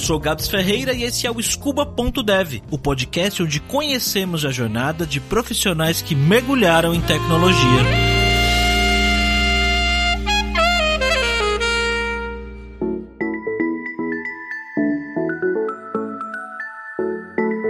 sou Gabs Ferreira e esse é o Scuba.dev, o podcast onde conhecemos a jornada de profissionais que mergulharam em tecnologia.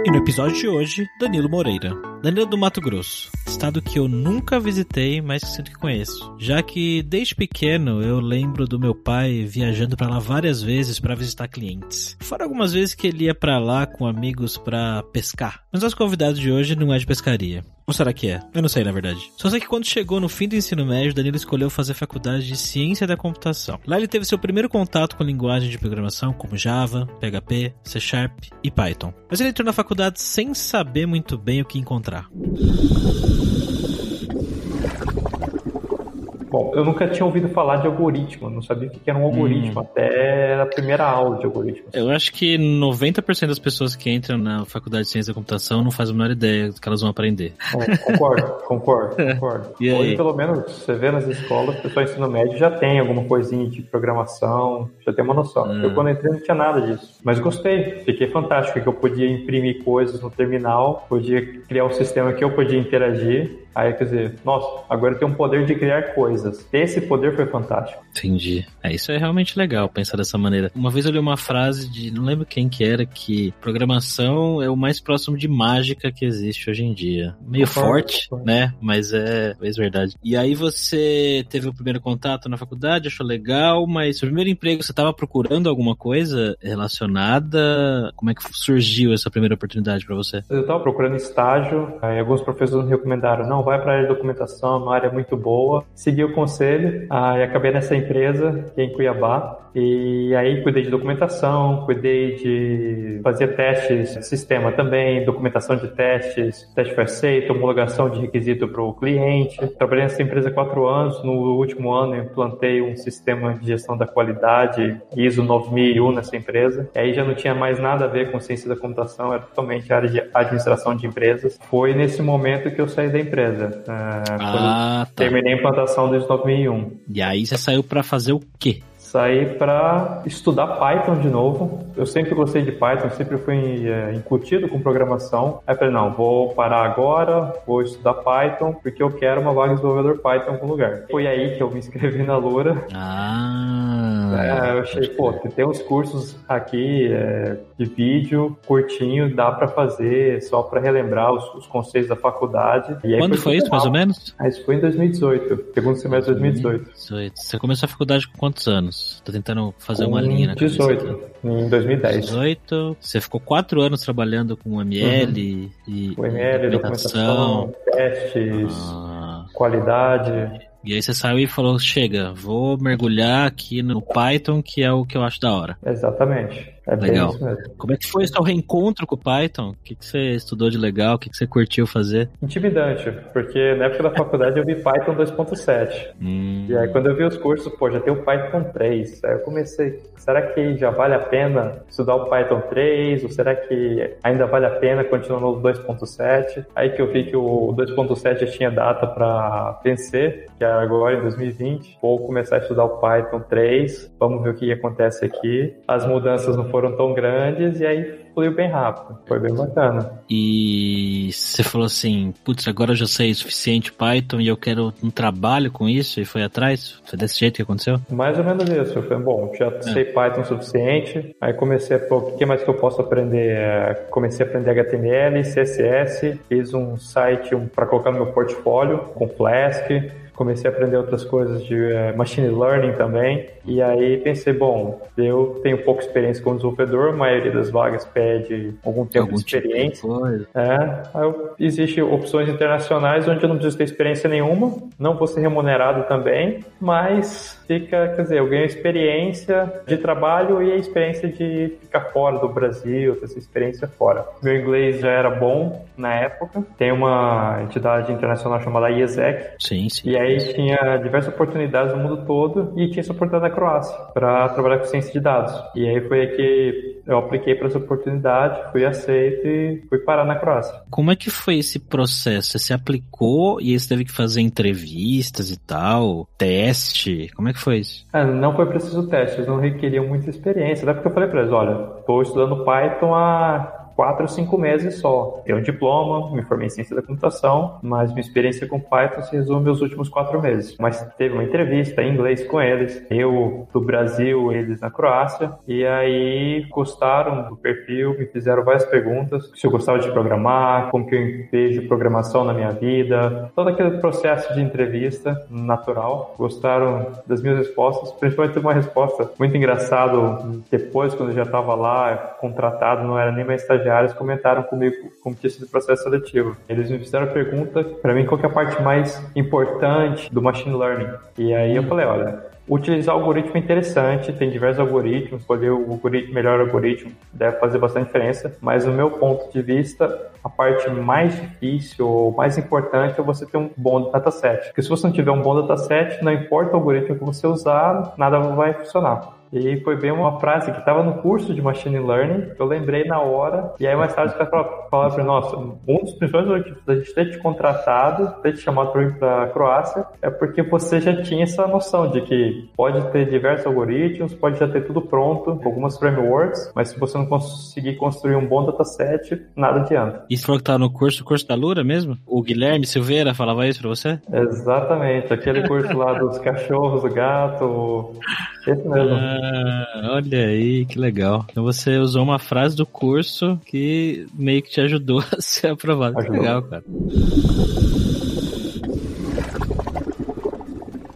E no episódio de hoje, Danilo Moreira. Danilo do Mato Grosso, estado que eu nunca visitei, mas que sinto que conheço. Já que desde pequeno eu lembro do meu pai viajando para lá várias vezes para visitar clientes. Fora algumas vezes que ele ia para lá com amigos para pescar. Mas nosso convidado de hoje não é de pescaria. Ou será que é? Eu não sei, na verdade. Só sei que quando chegou no fim do ensino médio, Danilo escolheu fazer faculdade de Ciência da Computação. Lá ele teve seu primeiro contato com linguagem de programação como Java, PHP, C Sharp e Python. Mas ele entrou na faculdade sem saber muito bem o que encontrar. Bom, eu nunca tinha ouvido falar de algoritmo, não sabia o que era um algoritmo, hum. até a primeira aula de algoritmo. Eu acho que 90% das pessoas que entram na faculdade de ciência da computação não fazem a menor ideia do que elas vão aprender. É, concordo, concordo, concordo. E Hoje, pelo menos, você vê nas escolas, o pessoal ensino médio já tem alguma coisinha de programação, já tem uma noção. Hum. Eu, quando entrei, não tinha nada disso. Mas gostei, fiquei fantástico, que eu podia imprimir coisas no terminal, podia criar um sistema que eu podia interagir, Aí, quer dizer, nossa, agora tem um poder de criar coisas. Esse poder foi fantástico. Entendi. É, isso é realmente legal pensar dessa maneira. Uma vez eu li uma frase de, não lembro quem que era, que programação é o mais próximo de mágica que existe hoje em dia. Meio forte, né? Mas é, é verdade. E aí você teve o primeiro contato na faculdade, achou legal, mas seu primeiro emprego, você estava procurando alguma coisa relacionada? Como é que surgiu essa primeira oportunidade para você? Eu estava procurando estágio, aí alguns professores me recomendaram, não, vai para a área de documentação, uma área muito boa. Segui o conselho ah, e acabei nessa empresa, é em Cuiabá. E aí cuidei de documentação, cuidei de fazer testes de sistema também, documentação de testes, teste foi homologação de requisito para o cliente. Trabalhei nessa empresa quatro anos. No último ano implantei um sistema de gestão da qualidade ISO 9001 nessa empresa. E aí já não tinha mais nada a ver com ciência da computação, era totalmente área de administração de empresas. Foi nesse momento que eu saí da empresa. Ah, ah tá. Terminei a implantação desde 2001. E aí você saiu para fazer o quê? saí para estudar Python de novo. Eu sempre gostei de Python, sempre fui é, incutido com programação. Aí falei, não, vou parar agora, vou estudar Python, porque eu quero uma vaga de desenvolvedor Python em algum lugar. Foi aí que eu me inscrevi na Loura. Ah! É, eu achei, pô, tem uns cursos aqui é, de vídeo curtinho, dá para fazer só para relembrar os, os, conceitos da faculdade. Quando foi, foi isso, mais ou menos? Ah, isso foi em 2018, segundo semestre de 2018. 2018. Você começou a faculdade com quantos anos? Tô tentando fazer com uma linha na 18, cabeça. em 2010. 18. Você ficou quatro anos trabalhando com ML uhum. e, o ML, documentação, documentação testes, ah. qualidade. E aí você saiu e falou, chega, vou mergulhar aqui no Python, que é o que eu acho da hora. Exatamente. É legal. Como é que foi o seu reencontro com o Python? O que, que você estudou de legal? O que, que você curtiu fazer? Intimidante, porque na época da faculdade eu vi Python 2.7. Hum. E aí quando eu vi os cursos, pô, já tem o Python 3. Aí eu comecei, será que já vale a pena estudar o Python 3? Ou será que ainda vale a pena continuar no 2.7? Aí que eu vi que o 2.7 já tinha data para vencer, que é agora em 2020. Vou começar a estudar o Python 3. Vamos ver o que acontece aqui. As mudanças não foram tão grandes e aí fluiu bem rápido. Foi bem bacana. E você falou assim, putz, agora eu já sei o suficiente Python e eu quero um trabalho com isso e foi atrás? Foi desse jeito que aconteceu? Mais ou menos isso. Eu falei, bom, já é. sei Python o suficiente. Aí comecei a, pô, o que mais que eu posso aprender? É, comecei a aprender HTML, CSS, fiz um site para colocar no meu portfólio com Flask comecei a aprender outras coisas de uh, machine learning também. E aí pensei, bom, eu tenho pouca experiência como desenvolvedor, a maioria das vagas pede algum tempo algum de experiência. Tipo de é, Existem opções internacionais onde eu não preciso ter experiência nenhuma, não vou ser remunerado também, mas fica, quer dizer, eu ganho experiência de trabalho e a experiência de ficar fora do Brasil, ter essa experiência fora. Meu inglês já era bom na época, tem uma entidade internacional chamada IESEC. Sim, sim. E aí aí tinha diversas oportunidades no mundo todo e tinha essa oportunidade na Croácia para trabalhar com ciência de dados. E aí foi aí que eu apliquei para essa oportunidade, fui aceito e fui parar na Croácia. Como é que foi esse processo? Você se aplicou e você teve que fazer entrevistas e tal, teste? Como é que foi isso? Ah, não foi preciso teste, eles não requeriam muita experiência. Até porque eu falei para eles, olha, estou estudando Python há quatro ou cinco meses só. Tenho um diploma, me formei em ciência da computação, mas minha experiência com Python se resume aos últimos quatro meses. Mas teve uma entrevista em inglês com eles, eu do Brasil, eles na Croácia, e aí gostaram do perfil, me fizeram várias perguntas, se eu gostava de programar, como que eu vejo programação na minha vida, todo aquele processo de entrevista natural. Gostaram das minhas respostas, principalmente uma resposta muito engraçado depois, quando eu já estava lá, contratado, não era nem mais estagiário, estagiários comentaram comigo como tinha sido o processo seletivo. Eles me fizeram a pergunta para mim qual é a parte mais importante do machine learning. E aí eu falei, olha, utilizar algoritmo é interessante, tem diversos algoritmos, escolher o algoritmo, melhor algoritmo deve fazer bastante diferença, mas no meu ponto de vista, a parte mais difícil ou mais importante é você ter um bom dataset. Porque se você não tiver um bom dataset, não importa o algoritmo que você usar, nada vai funcionar. E foi bem uma frase que estava no curso de Machine Learning, eu lembrei na hora, e aí mais tarde os caras falaram para nossa, um dos principais motivos da gente ter te contratado, ter te chamado para a Croácia, é porque você já tinha essa noção de que pode ter diversos algoritmos, pode já ter tudo pronto, algumas frameworks, mas se você não conseguir construir um bom dataset, nada adianta. E você falou que tá no curso, o curso da Lura mesmo? O Guilherme Silveira falava isso para você? Exatamente, aquele curso lá dos cachorros, do gato, esse mesmo. Ah, olha aí, que legal. Então você usou uma frase do curso que meio que te ajudou a ser aprovado. Ajudou. Que legal, cara.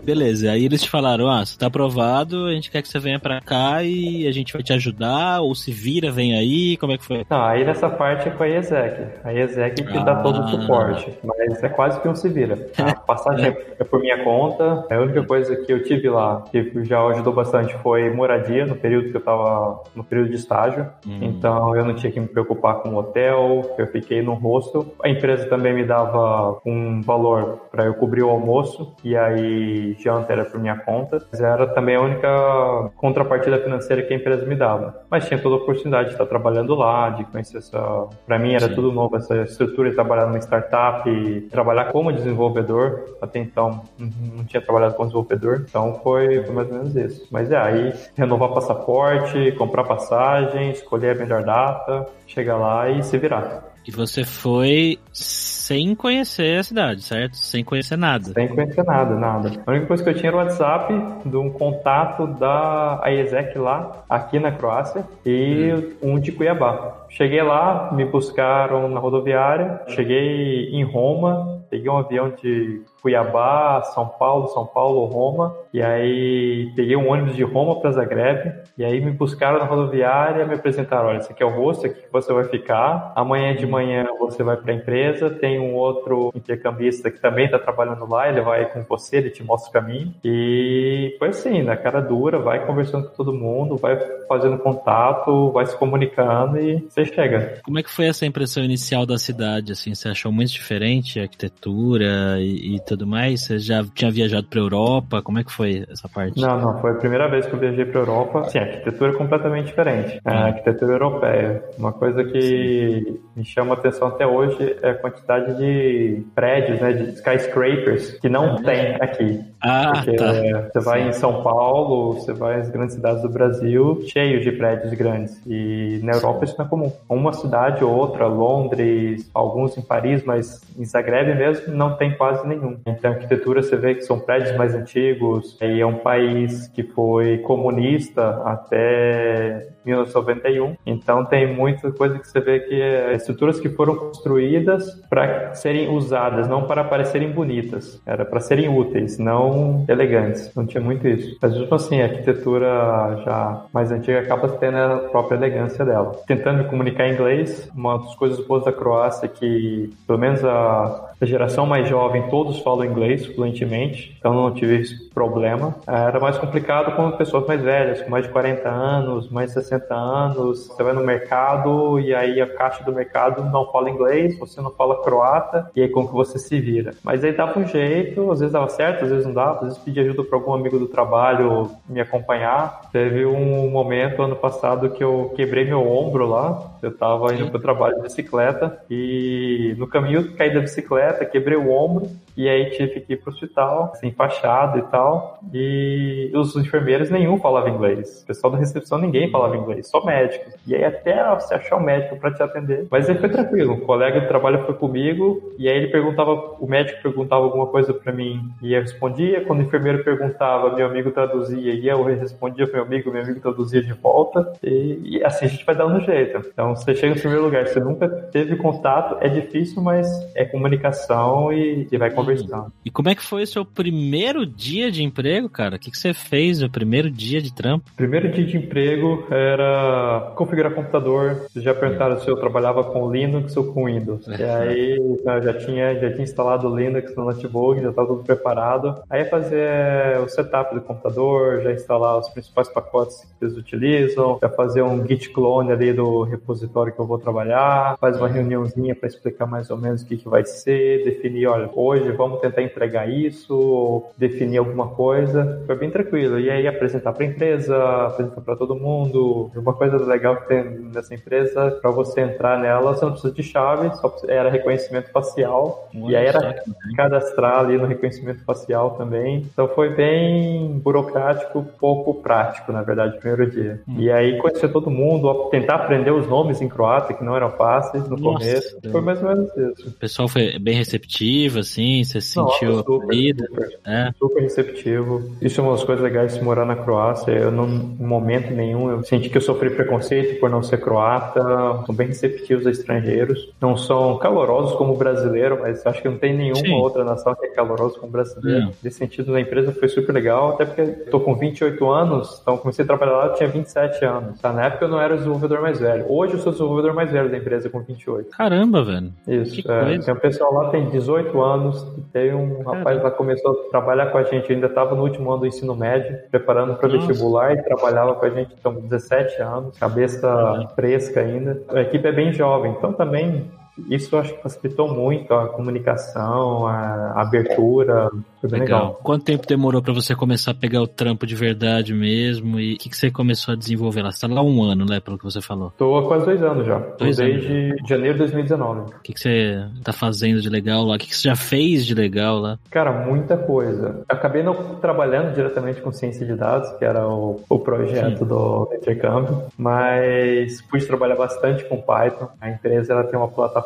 Beleza, aí eles te falaram, ah, você tá aprovado, a gente quer que você venha pra cá e a gente vai te ajudar, ou se vira, vem aí, como é que foi? Não, aí nessa parte é com a IESEC. A IESEC que ah. dá todo o suporte, mas é quase que um se vira. A passagem é. é por minha conta, a única coisa que eu tive lá, que já ajudou bastante, foi moradia no período que eu tava no período de estágio, hum. então eu não tinha que me preocupar com o hotel, eu fiquei no hostel. A empresa também me dava um valor para eu cobrir o almoço, e aí janta era por minha conta, mas era também a única contrapartida financeira que a empresa me dava. Mas tinha toda a oportunidade de estar trabalhando lá, de conhecer essa. Para mim era Sim. tudo novo, essa estrutura de trabalhar numa startup, e trabalhar como desenvolvedor. Até então não tinha trabalhado como desenvolvedor, então foi, foi mais ou menos isso. Mas é, aí renovar passaporte, comprar passagem, escolher a melhor data, chegar lá e se virar. E você foi sem conhecer a cidade, certo? Sem conhecer nada. Sem conhecer nada, nada. A única coisa que eu tinha era o WhatsApp de um contato da IESEC lá, aqui na Croácia, e hum. um de Cuiabá. Cheguei lá, me buscaram na rodoviária, cheguei em Roma, peguei um avião de Cuiabá, São Paulo, São Paulo, Roma, e aí peguei um ônibus de Roma para Zagreb, e aí me buscaram na rodoviária, me apresentaram, olha, esse aqui é o rosto, aqui você vai ficar, amanhã de manhã você vai para a empresa, tem um outro intercambista que também está trabalhando lá, ele vai com você, ele te mostra o caminho, e foi assim, na cara dura, vai conversando com todo mundo, vai fazendo contato, vai se comunicando e você chega. Como é que foi essa impressão inicial da cidade, assim, você achou muito diferente a arquitetura e, e tudo mais? Você já tinha viajado para Europa? Como é que foi essa parte? Não, não, foi a primeira vez que eu viajei para Europa. Sim, a arquitetura é completamente diferente. É a arquitetura europeia. Uma coisa que Sim. me chama a atenção até hoje é a quantidade de prédios, né, de skyscrapers que não tem aqui. Ah, Porque tá. você vai Sim. em São Paulo, você vai nas grandes cidades do Brasil, cheios de prédios grandes. E na Europa isso não é comum. Uma cidade ou outra, Londres, alguns em Paris, mas em Zagreb mesmo não tem quase nenhum. Então, a arquitetura você vê que são prédios mais antigos, e é um país que foi comunista até 1991. Então, tem muita coisa que você vê que é estruturas que foram construídas para serem usadas, não para parecerem bonitas. Era para serem úteis, não elegantes. Não tinha muito isso. Mas, mesmo assim, a arquitetura já mais antiga acaba tendo a própria elegância dela. Tentando me comunicar em inglês, uma das coisas boas da Croácia é que, pelo menos a A geração mais jovem, todos falam inglês fluentemente, então não tive esse problema. Era mais complicado com pessoas mais velhas, com mais de 40 anos, mais de 60 anos. Você vai no mercado e aí a caixa do mercado não fala inglês, você não fala croata, e aí como que você se vira? Mas aí dava um jeito, às vezes dava certo, às vezes não dava, às vezes pedia ajuda para algum amigo do trabalho me acompanhar. Teve um momento ano passado que eu quebrei meu ombro lá, eu estava indo para o trabalho de bicicleta e no caminho caí da bicicleta, quebrei o ombro e aí tive que ir pro hospital, assim, fachado e tal. E os enfermeiros nenhum falava inglês. O pessoal da recepção ninguém falava inglês, só médicos. E aí até você achar um médico para te atender. Mas aí foi tranquilo. Um colega de trabalho foi comigo e aí ele perguntava, o médico perguntava alguma coisa para mim e eu respondia. Quando o enfermeiro perguntava, meu amigo traduzia e eu respondia pro meu amigo, meu amigo traduzia de volta. E, e assim a gente vai dando um jeito. Então você chega no primeiro lugar, você nunca teve contato, é difícil, mas é comunicação e, e vai E como é que foi o seu primeiro dia de emprego, cara? O que, que você fez no primeiro dia de trampo? Primeiro dia de emprego era configurar computador. Vocês já perguntaram se eu trabalhava com Linux ou com Windows. É. E aí eu já tinha, já tinha instalado o Linux no notebook, já estava tudo preparado. Aí fazer o setup do computador, já instalar os principais pacotes que eles utilizam, já fazer um git clone ali do repositório que eu vou trabalhar, faz uma reuniãozinha para explicar mais ou menos o que, que vai ser, definir, olha, hoje vamos tentar entregar isso, definir alguma coisa. Foi bem tranquilo. E aí apresentar para a empresa, apresentar para todo mundo. Uma coisa legal que tem nessa empresa, para você entrar nela, você não precisa de chave, só era reconhecimento facial. e aí era cadastrar ali no reconhecimento facial também. Então foi bem burocrático, pouco prático, na verdade, o primeiro dia. Hum. E aí conhecer todo mundo, tentar aprender os nomes em croata, que não eram fáceis no Nossa, começo. Foi mais ou menos isso. O pessoal foi bem receptivo, assim, você se sentiu acolhido? Super, é. super receptivo. Isso é uma das coisas legais de morar na Croácia. Eu, não, em momento nenhum, eu senti que eu sofri preconceito por não ser croata. São bem receptivos a estrangeiros. Não são calorosos como brasileiro, mas acho que não tem nenhuma Sim. outra nação que é calorosa como brasileiro. Nesse sentido, na empresa foi super legal, até porque eu tô com 28 anos, então comecei a trabalhar lá, eu tinha 27 anos. Tá? Na época eu não era o desenvolvedor mais velho. Hoje eu sou o desenvolvedor mais velho da empresa com 28. Caramba, velho. Isso. É, tem um pessoal lá tem 18 anos, Teve um rapaz lá começou a trabalhar com a gente, ainda estava no último ano do ensino médio, preparando para vestibular e trabalhava com a gente, então 17 anos, cabeça fresca ainda. A equipe é bem jovem, então também isso eu acho que facilitou muito a comunicação, a abertura, foi bem legal. legal. Quanto tempo demorou para você começar a pegar o trampo de verdade mesmo? E o que, que você começou a desenvolver lá? Você tá lá um ano, né? Pelo que você falou. Tô há quase dois anos já. Dois desde anos. janeiro de 2019. O que, que você tá fazendo de legal lá? O que, que você já fez de legal lá? Cara, muita coisa. Acabei não trabalhando diretamente com ciência de dados, que era o, o projeto Sim. do intercâmbio, mas pude trabalhar bastante com Python. A empresa ela tem uma plataforma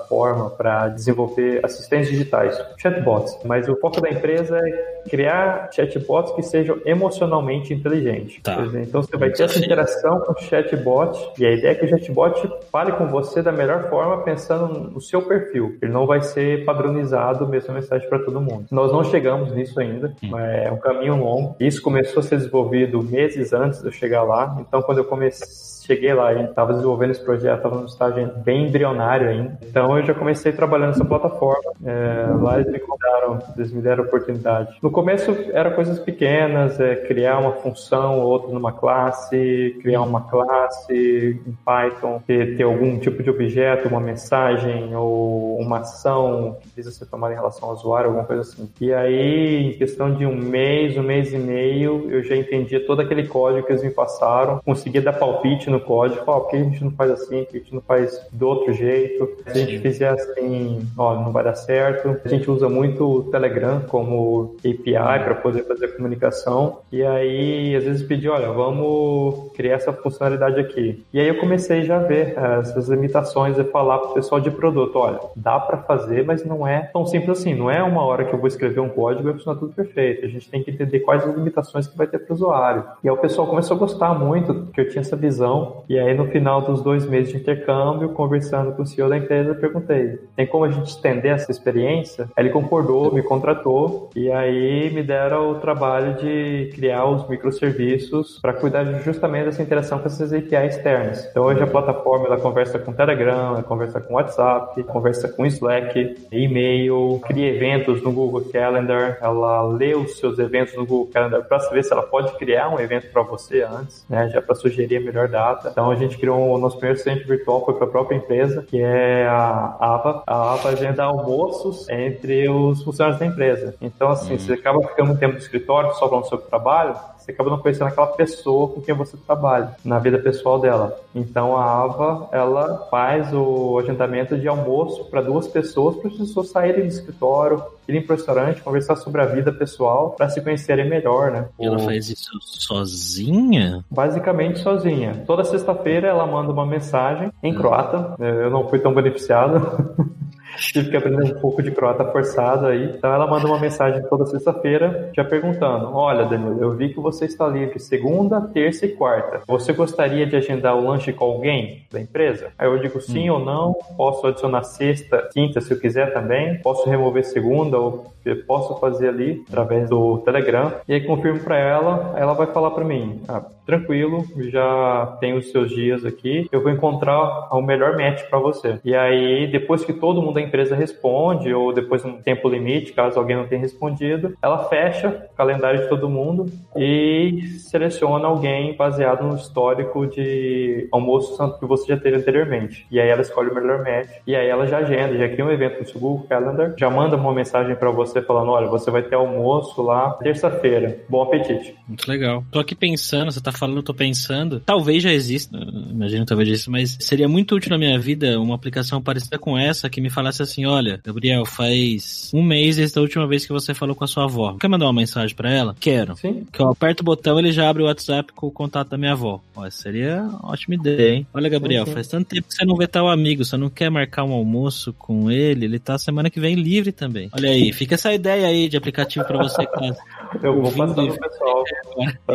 para desenvolver assistentes digitais, chatbots, mas o foco da empresa é criar chatbots que sejam emocionalmente inteligentes. Tá. Então você vai ter essa interação com o chatbot e a ideia é que o chatbot fale com você da melhor forma pensando no seu perfil. Ele não vai ser padronizado mesma mensagem para todo mundo. Nós não chegamos nisso ainda, hum. é um caminho longo. Isso começou a ser desenvolvido meses antes de eu chegar lá. Então quando eu comecei cheguei lá e estava desenvolvendo esse projeto, estava num estágio bem embrionário ainda. Então eu já comecei trabalhando nessa plataforma. É, lá eles me contaram, eles me deram oportunidade. No começo era coisas pequenas, é, criar uma função ou outra numa classe, criar uma classe em Python, ter, ter algum tipo de objeto, uma mensagem ou uma ação que precisa ser tomada em relação ao usuário, alguma coisa assim. E aí, em questão de um mês, um mês e meio, eu já entendia todo aquele código que eles me passaram, conseguia dar palpite no código, ó, por que a gente não faz assim, por que a gente não faz do outro jeito? Se a gente fizer assim, ó, não vai dar certo. A gente usa muito o Telegram como API para poder fazer a comunicação. E aí, às vezes pedir, olha, vamos criar essa funcionalidade aqui. E aí eu comecei já a ver essas limitações e falar para o pessoal de produto, olha, dá para fazer, mas não é tão simples assim. Não é uma hora que eu vou escrever um código e vai funcionar tudo perfeito. A gente tem que entender quais as limitações que vai ter para o usuário. E aí o pessoal começou a gostar muito, que eu tinha essa visão e aí, no final dos dois meses de intercâmbio, conversando com o CEO da empresa, perguntei: tem como a gente estender essa experiência? Aí ele concordou, me contratou, e aí aí me deram o trabalho de criar os microserviços para cuidar justamente dessa interação com essas APIs externas. Então hoje a plataforma ela conversa com Telegram, ela conversa com WhatsApp, conversa com Slack, e-mail, cria eventos no Google Calendar, ela lê os seus eventos no Google Calendar para saber se ela pode criar um evento para você antes, né, já para sugerir a melhor data. Então a gente criou o nosso primeiro centro virtual foi para a própria empresa, que é a AVA. A AVA agenda almoços entre os funcionários da empresa. Então assim, uhum. você acaba ficando muito tempo no escritório só falando sobre trabalho, você acaba não conhecendo aquela pessoa com quem você trabalha, na vida pessoal dela. Então a Ava, ela faz o agendamento de almoço para duas pessoas, para as pessoas saírem do escritório, irem para o restaurante, conversar sobre a vida pessoal, para se conhecerem melhor, né? E ela o... faz isso sozinha? Basicamente sozinha. Toda sexta-feira ela manda uma mensagem em croata, eu não fui tão beneficiado. Tive que aprender um pouco de croata forçado aí. Então ela manda uma mensagem toda sexta-feira, já perguntando: Olha, Danilo, eu vi que você está livre segunda, terça e quarta. Você gostaria de agendar o lanche com alguém da empresa? Aí eu digo sim hum. ou não. Posso adicionar sexta, quinta, se eu quiser também. Posso remover segunda ou posso fazer ali através do Telegram. E aí confirmo para ela, ela vai falar para mim: ah, tranquilo, já tenho os seus dias aqui, eu vou encontrar o melhor match para você. E aí, depois que todo mundo da empresa responde, ou depois de um tempo limite, caso alguém não tenha respondido, ela fecha o calendário de todo mundo e seleciona alguém baseado no histórico de almoço que você já teve anteriormente. E aí ela escolhe o melhor match, e aí ela já agenda, já cria um evento no seu Google Calendar, já manda uma mensagem para você falando: olha, você vai ter almoço lá terça-feira. Bom apetite. Muito legal. Tô aqui pensando, você tá falando, tô pensando, talvez já exista, imagino talvez exista, mas seria muito útil na minha vida uma aplicação parecida com essa que me falasse assim, olha, Gabriel, faz um mês desde a última vez que você falou com a sua avó. Quer mandar uma mensagem para ela? Quero. Sim. Que eu aperto o botão, ele já abre o WhatsApp com o contato da minha avó. Ó, seria uma ótima ideia, hein? Olha, Gabriel, sim, sim. faz tanto tempo que você não vê tal amigo, você não quer marcar um almoço com ele, ele tá semana que vem livre também. Olha aí, fica essa ideia aí de aplicativo para você, cara. Eu vou passar no pessoal.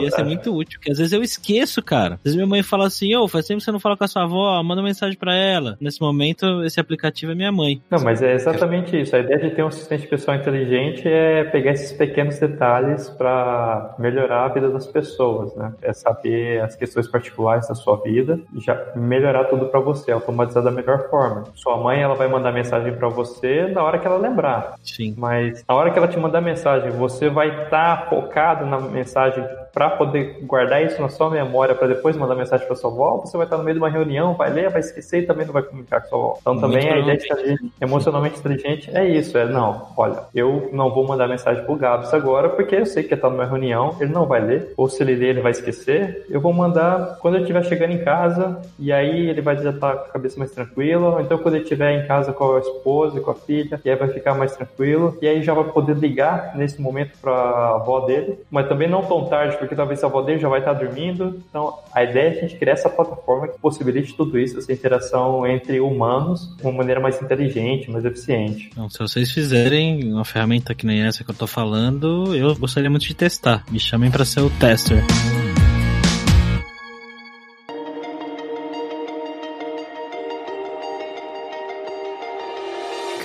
Ia ser muito útil, porque às vezes eu esqueço, cara. Às vezes minha mãe fala assim, ô, oh, faz tempo que você não fala com a sua avó, manda uma mensagem para ela. Nesse momento, esse aplicativo é minha mãe. Não, mas é exatamente isso. A ideia de ter um assistente pessoal inteligente é pegar esses pequenos detalhes para melhorar a vida das pessoas, né? É saber as questões particulares da sua vida e já melhorar tudo para você, automatizar da melhor forma. Sua mãe, ela vai mandar mensagem para você na hora que ela lembrar. Sim. Mas na hora que ela te mandar mensagem, você vai estar tá focado na mensagem para poder guardar isso na sua memória para depois mandar mensagem para sua avó, você vai estar no meio de uma reunião, vai ler, vai esquecer e também não vai comunicar com sua avó. Então também a ideia de emocionalmente inteligente é isso, é não, olha, eu não vou mandar mensagem pro Gabs agora porque eu sei que está numa reunião, ele não vai ler, ou se ele ler ele vai esquecer, eu vou mandar quando ele estiver chegando em casa e aí ele vai já estar tá com a cabeça mais tranquila, ou então quando ele estiver em casa com a esposa, com a filha, e aí vai ficar mais tranquilo, e aí já vai poder ligar nesse momento para a avó dele, mas também não tão tarde, porque talvez a avó dele já vai estar dormindo. Então, a ideia é a gente criar essa plataforma que possibilite tudo isso, essa interação entre humanos de uma maneira mais inteligente, mais eficiente. Então, se vocês fizerem uma ferramenta que nem essa que eu estou falando, eu gostaria muito de testar. Me chamem para ser o tester.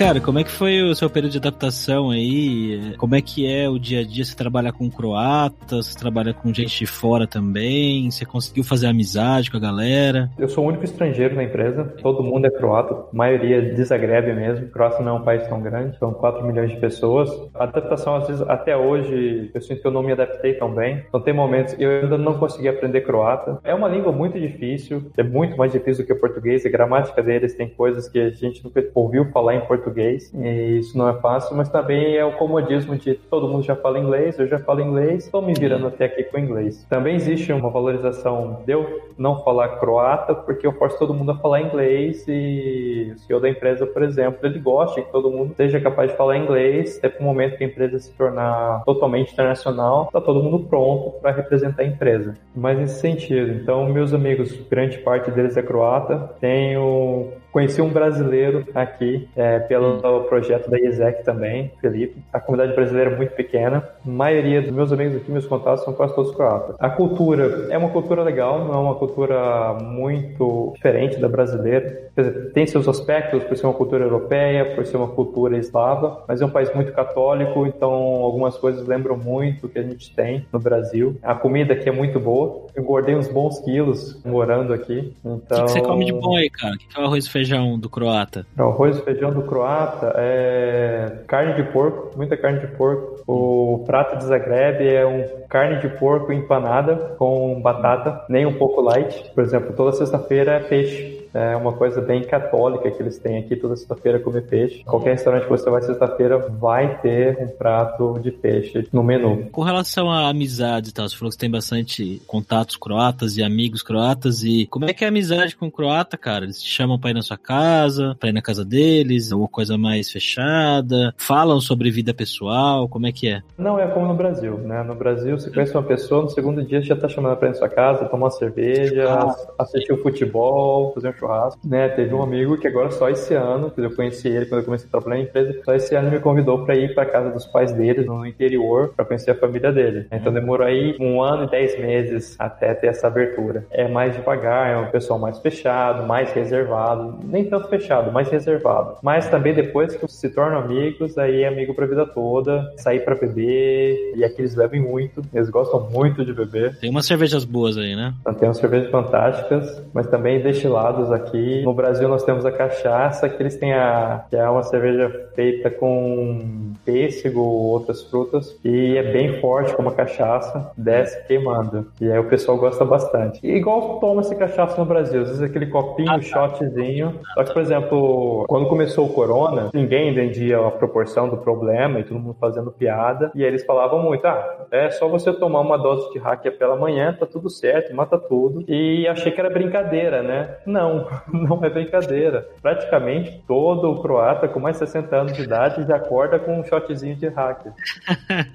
Cara, como é que foi o seu período de adaptação aí? Como é que é o dia a dia? Você trabalha com croatas, você trabalha com gente de fora também? Você conseguiu fazer amizade com a galera? Eu sou o único estrangeiro na empresa, todo mundo é croata, a maioria desagreve mesmo. Croácia não é um país tão grande, são 4 milhões de pessoas. A adaptação, às vezes, até hoje, eu sinto que eu não me adaptei tão bem. Então tem momentos eu ainda não consegui aprender croata. É uma língua muito difícil, é muito mais difícil do que o português, a gramática deles tem coisas que a gente nunca ouviu falar em português português, e isso não é fácil, mas também é o comodismo de todo mundo já fala inglês, eu já falo inglês, estou me virando até aqui com inglês. Também existe uma valorização de eu não falar croata, porque eu forço todo mundo a falar inglês e o CEO da empresa, por exemplo, ele gosta que todo mundo seja capaz de falar inglês, até para o momento que a empresa se tornar totalmente internacional, está todo mundo pronto para representar a empresa. Mas nesse sentido, então meus amigos, grande parte deles é croata, tenho Conheci um brasileiro aqui é, pelo hum. projeto da IESEC também, Felipe. A comunidade brasileira é muito pequena. A maioria dos meus amigos aqui, meus contatos, são quase todos croatas. A cultura é uma cultura legal, não é uma cultura muito diferente da brasileira. Dizer, tem seus aspectos por ser uma cultura europeia, por ser uma cultura eslava, mas é um país muito católico, então algumas coisas lembram muito o que a gente tem no Brasil. A comida aqui é muito boa. Eu engordei uns bons quilos morando aqui. Então... O que, que você come de bom aí, cara? O que é o arroz e feijão do croata? O arroz e feijão do croata é carne de porco, muita carne de porco. O prato de Zagreb é um carne de porco empanada com batata, nem um pouco light. Por exemplo, toda sexta-feira é peixe. É uma coisa bem católica que eles têm aqui toda sexta-feira comer peixe. Qualquer restaurante que você vai sexta-feira vai ter um prato de peixe no menu. Com relação à amizade e tal, você falou que você tem bastante contatos croatas e amigos croatas e como é que é a amizade com o croata, cara? Eles te chamam pra ir na sua casa, pra ir na casa deles, ou coisa mais fechada? Falam sobre vida pessoal? Como é que é? Não é como no Brasil, né? No Brasil, você conhece uma pessoa, no segundo dia você já tá chamando pra ir na sua casa, tomar uma cerveja, ah. assistir o futebol, fazer um churrasco, né? Teve um amigo que agora só esse ano, que eu conheci ele quando eu comecei a trabalhar na empresa, só esse ano me convidou para ir para casa dos pais dele no interior para conhecer a família dele. Então demorou aí um ano e dez meses até ter essa abertura. É mais devagar, é um pessoal mais fechado, mais reservado, nem tanto fechado, mais reservado. Mas também depois que se tornam amigos, aí é amigo pra vida toda, sair para beber, e aqui eles bebem muito, eles gostam muito de beber. Tem umas cervejas boas aí, né? Então, tem umas cervejas fantásticas, mas também destilados aqui. No Brasil nós temos a cachaça, que eles têm a que é uma cerveja feita com pêssego ou outras frutas e é bem forte como a cachaça, desce queimando. E aí o pessoal gosta bastante. E igual toma essa cachaça no Brasil, às vezes aquele copinho, ah, tá. shotzinho. Só que, por exemplo, quando começou o corona, ninguém entendia a proporção do problema e todo mundo fazendo piada. E aí eles falavam muito: ah, é só você tomar uma dose de hack pela manhã, tá tudo certo, mata tudo. E achei que era brincadeira, né? Não, não, é brincadeira. Praticamente todo o croata com mais de 60 anos de idade já acorda com um shotzinho de hack.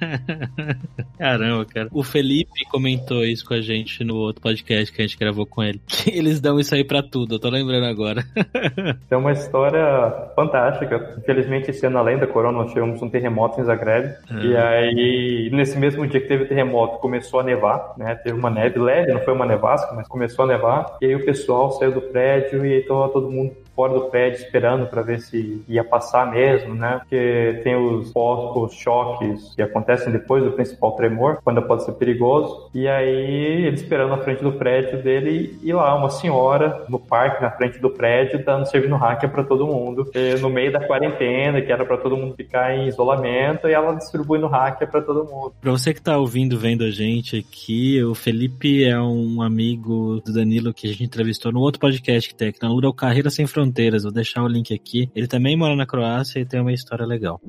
Caramba, cara. O Felipe comentou isso com a gente no outro podcast que a gente gravou com ele. Que eles dão isso aí pra tudo, eu tô lembrando agora. é uma história fantástica. Infelizmente, esse ano, além da corona, nós tivemos um terremoto em Zagreb. Ah. E aí, nesse mesmo dia que teve o terremoto, começou a nevar, né? Teve uma neve leve, não foi uma nevasca, mas começou a nevar. E aí o pessoal saiu do prédio e então todo mundo fora do prédio esperando para ver se ia passar mesmo, né? Porque tem os, os choques que acontecem depois do principal tremor, quando pode ser perigoso. E aí ele esperando na frente do prédio dele e lá uma senhora no parque na frente do prédio dando servindo hacker para todo mundo, no meio da quarentena, que era para todo mundo ficar em isolamento, e ela distribuindo hacker para todo mundo. Para você que tá ouvindo, vendo a gente aqui, o Felipe é um amigo do Danilo que a gente entrevistou no outro podcast que tem aqui na Lura, o Carreira Sem Fronteiras Fronteiras. Vou deixar o link aqui. Ele também mora na Croácia e tem uma história legal.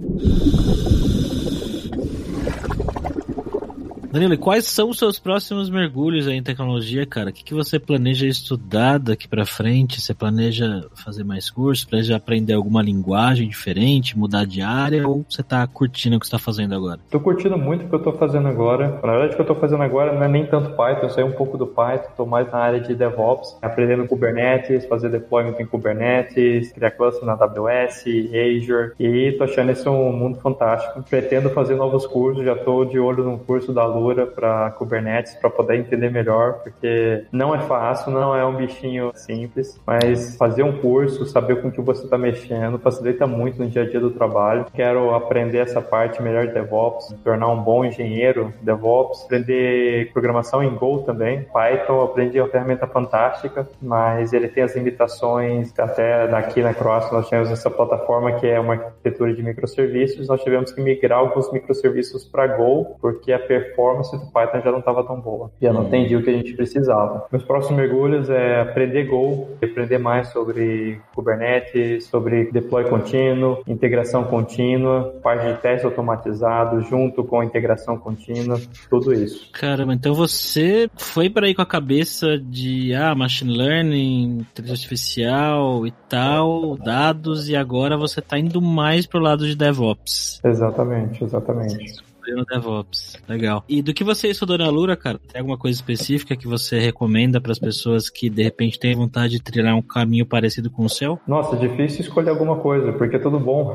Danilo, quais são os seus próximos mergulhos aí em tecnologia, cara? O que, que você planeja estudar daqui para frente? Você planeja fazer mais cursos? Planeja aprender alguma linguagem diferente, mudar de área? Ou você tá curtindo o que você tá fazendo agora? Tô curtindo muito o que eu tô fazendo agora. Na verdade, o que eu tô fazendo agora não é nem tanto Python, eu saí um pouco do Python, tô mais na área de DevOps, aprendendo Kubernetes, fazer deployment em Kubernetes, criar cluster na AWS, Azure, e tô achando esse um mundo fantástico. Pretendo fazer novos cursos, já tô de olho no curso da Lua para Kubernetes para poder entender melhor, porque não é fácil, não é um bichinho simples, mas fazer um curso, saber com que você está mexendo, facilita muito no dia a dia do trabalho. Quero aprender essa parte melhor de DevOps, tornar um bom engenheiro DevOps, aprender programação em Go também. Python, aprendi uma ferramenta fantástica, mas ele tem as limitações. Até aqui na Croácia nós temos essa plataforma que é uma arquitetura de microserviços, nós tivemos que migrar alguns microserviços para Go, porque a performance performance do Python já não estava tão boa. Já não entendi o que a gente precisava. Meus próximos mergulhos é aprender Go, aprender mais sobre Kubernetes, sobre deploy contínuo, integração contínua, parte de teste automatizado junto com integração contínua, tudo isso. Caramba, então você foi para aí com a cabeça de ah, machine learning, inteligência artificial e tal, dados, e agora você está indo mais pro lado de DevOps. Exatamente, exatamente. No DevOps. Legal. E do que você estudou na Lura, cara? Tem alguma coisa específica que você recomenda para as pessoas que de repente têm vontade de trilhar um caminho parecido com o seu? Nossa, difícil escolher alguma coisa, porque é tudo bom.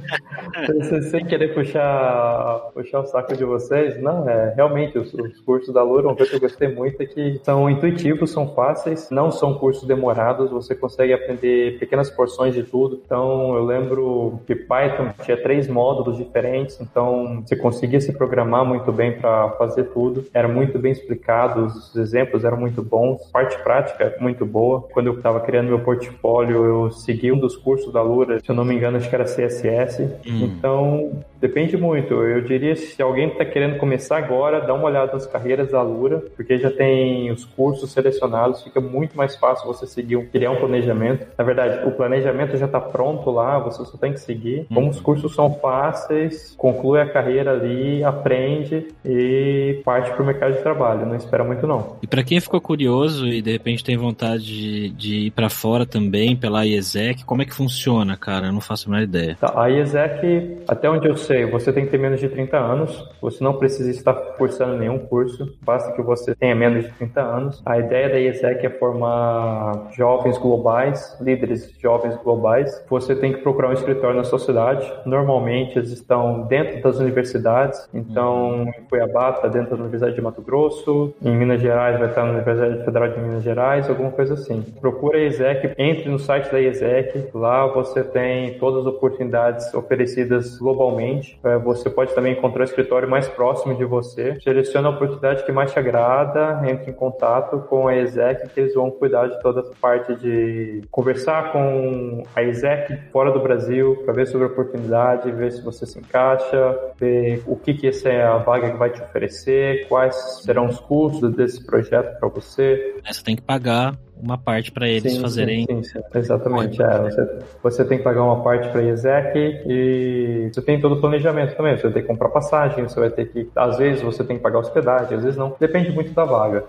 Sem querer puxar, puxar o saco de vocês, não, é realmente os, os cursos da Lura, uma coisa que eu gostei muito é que são intuitivos, são fáceis, não são cursos demorados, você consegue aprender pequenas porções de tudo. Então, eu lembro que Python tinha três módulos diferentes, então você conseguia se programar muito bem para fazer tudo. Era muito bem explicado, os exemplos eram muito bons, parte prática muito boa. Quando eu estava criando meu portfólio, eu segui um dos cursos da Lura, se eu não me engano, acho que era CSS. Hum. Então, depende muito. Eu diria se alguém está querendo começar agora, dá uma olhada nas carreiras da Lura, porque já tem os cursos selecionados, fica muito mais fácil você seguir, criar um planejamento. Na verdade, o planejamento já está pronto lá, você só tem que seguir. Como os cursos são fáceis, conclui a carreira ali, aprende e parte para o mercado de trabalho. Não espera muito não. E para quem ficou curioso e de repente tem vontade de, de ir para fora também pela IESEC, como é que funciona, cara? Eu não faço a menor ideia. Tá, a IESEC, até onde eu sei, você tem que ter menos de 30 anos. Você não precisa estar cursando nenhum curso, basta que você tenha menos de 30 anos. A ideia da IESEC é formar jovens globais, líderes jovens globais. Você tem que procurar um escritório na sua cidade. Normalmente eles estão dentro das universidades. Então, em Cuiabá está dentro da Universidade de Mato Grosso, em Minas Gerais vai estar na Universidade Federal de Minas Gerais, alguma coisa assim. Procura a IESEC, entre no site da IESEC. Lá você tem todas as oportunidades oferecidas globalmente. É, você pode também encontrar o escritório mais próximo de você. Seleciona a oportunidade que mais te agrada, entre em contato com a IESEC, que eles vão cuidar de toda a parte de conversar com a IESEC fora do Brasil, para ver sobre a oportunidade, ver se você se encaixa, ver o que, que essa é a vaga que vai te oferecer, quais serão os custos desse projeto para você. Você tem que pagar uma parte para eles sim, fazerem. Sim, sim, exatamente. É, você, você, tem que pagar uma parte para a IESEC e você tem todo o planejamento também. Você vai ter que comprar passagem, você vai ter que. Às vezes você tem que pagar hospedagem, às vezes não. Depende muito da vaga.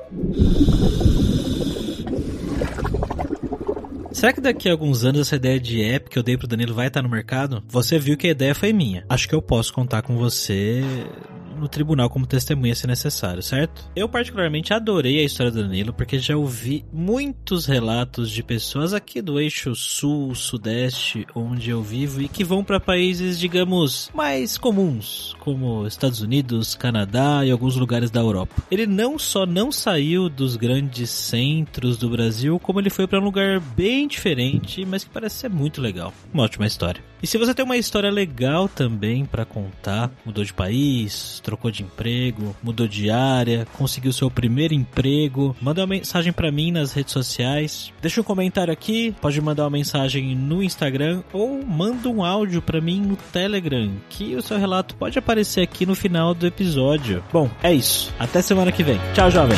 Será que daqui a alguns anos essa ideia de app que eu dei pro Danilo vai estar no mercado? Você viu que a ideia foi minha. Acho que eu posso contar com você no tribunal como testemunha se necessário, certo? Eu particularmente adorei a história do Danilo porque já ouvi muitos relatos de pessoas aqui do eixo sul, sudeste, onde eu vivo e que vão para países, digamos, mais comuns, como Estados Unidos, Canadá e alguns lugares da Europa. Ele não só não saiu dos grandes centros do Brasil, como ele foi para um lugar bem diferente, mas que parece ser muito legal. Uma ótima história. E se você tem uma história legal também para contar, mudou de país, trocou de emprego, mudou de área, conseguiu seu primeiro emprego, manda uma mensagem para mim nas redes sociais. Deixa um comentário aqui, pode mandar uma mensagem no Instagram ou manda um áudio para mim no Telegram, que o seu relato pode aparecer aqui no final do episódio. Bom, é isso. Até semana que vem. Tchau, jovem.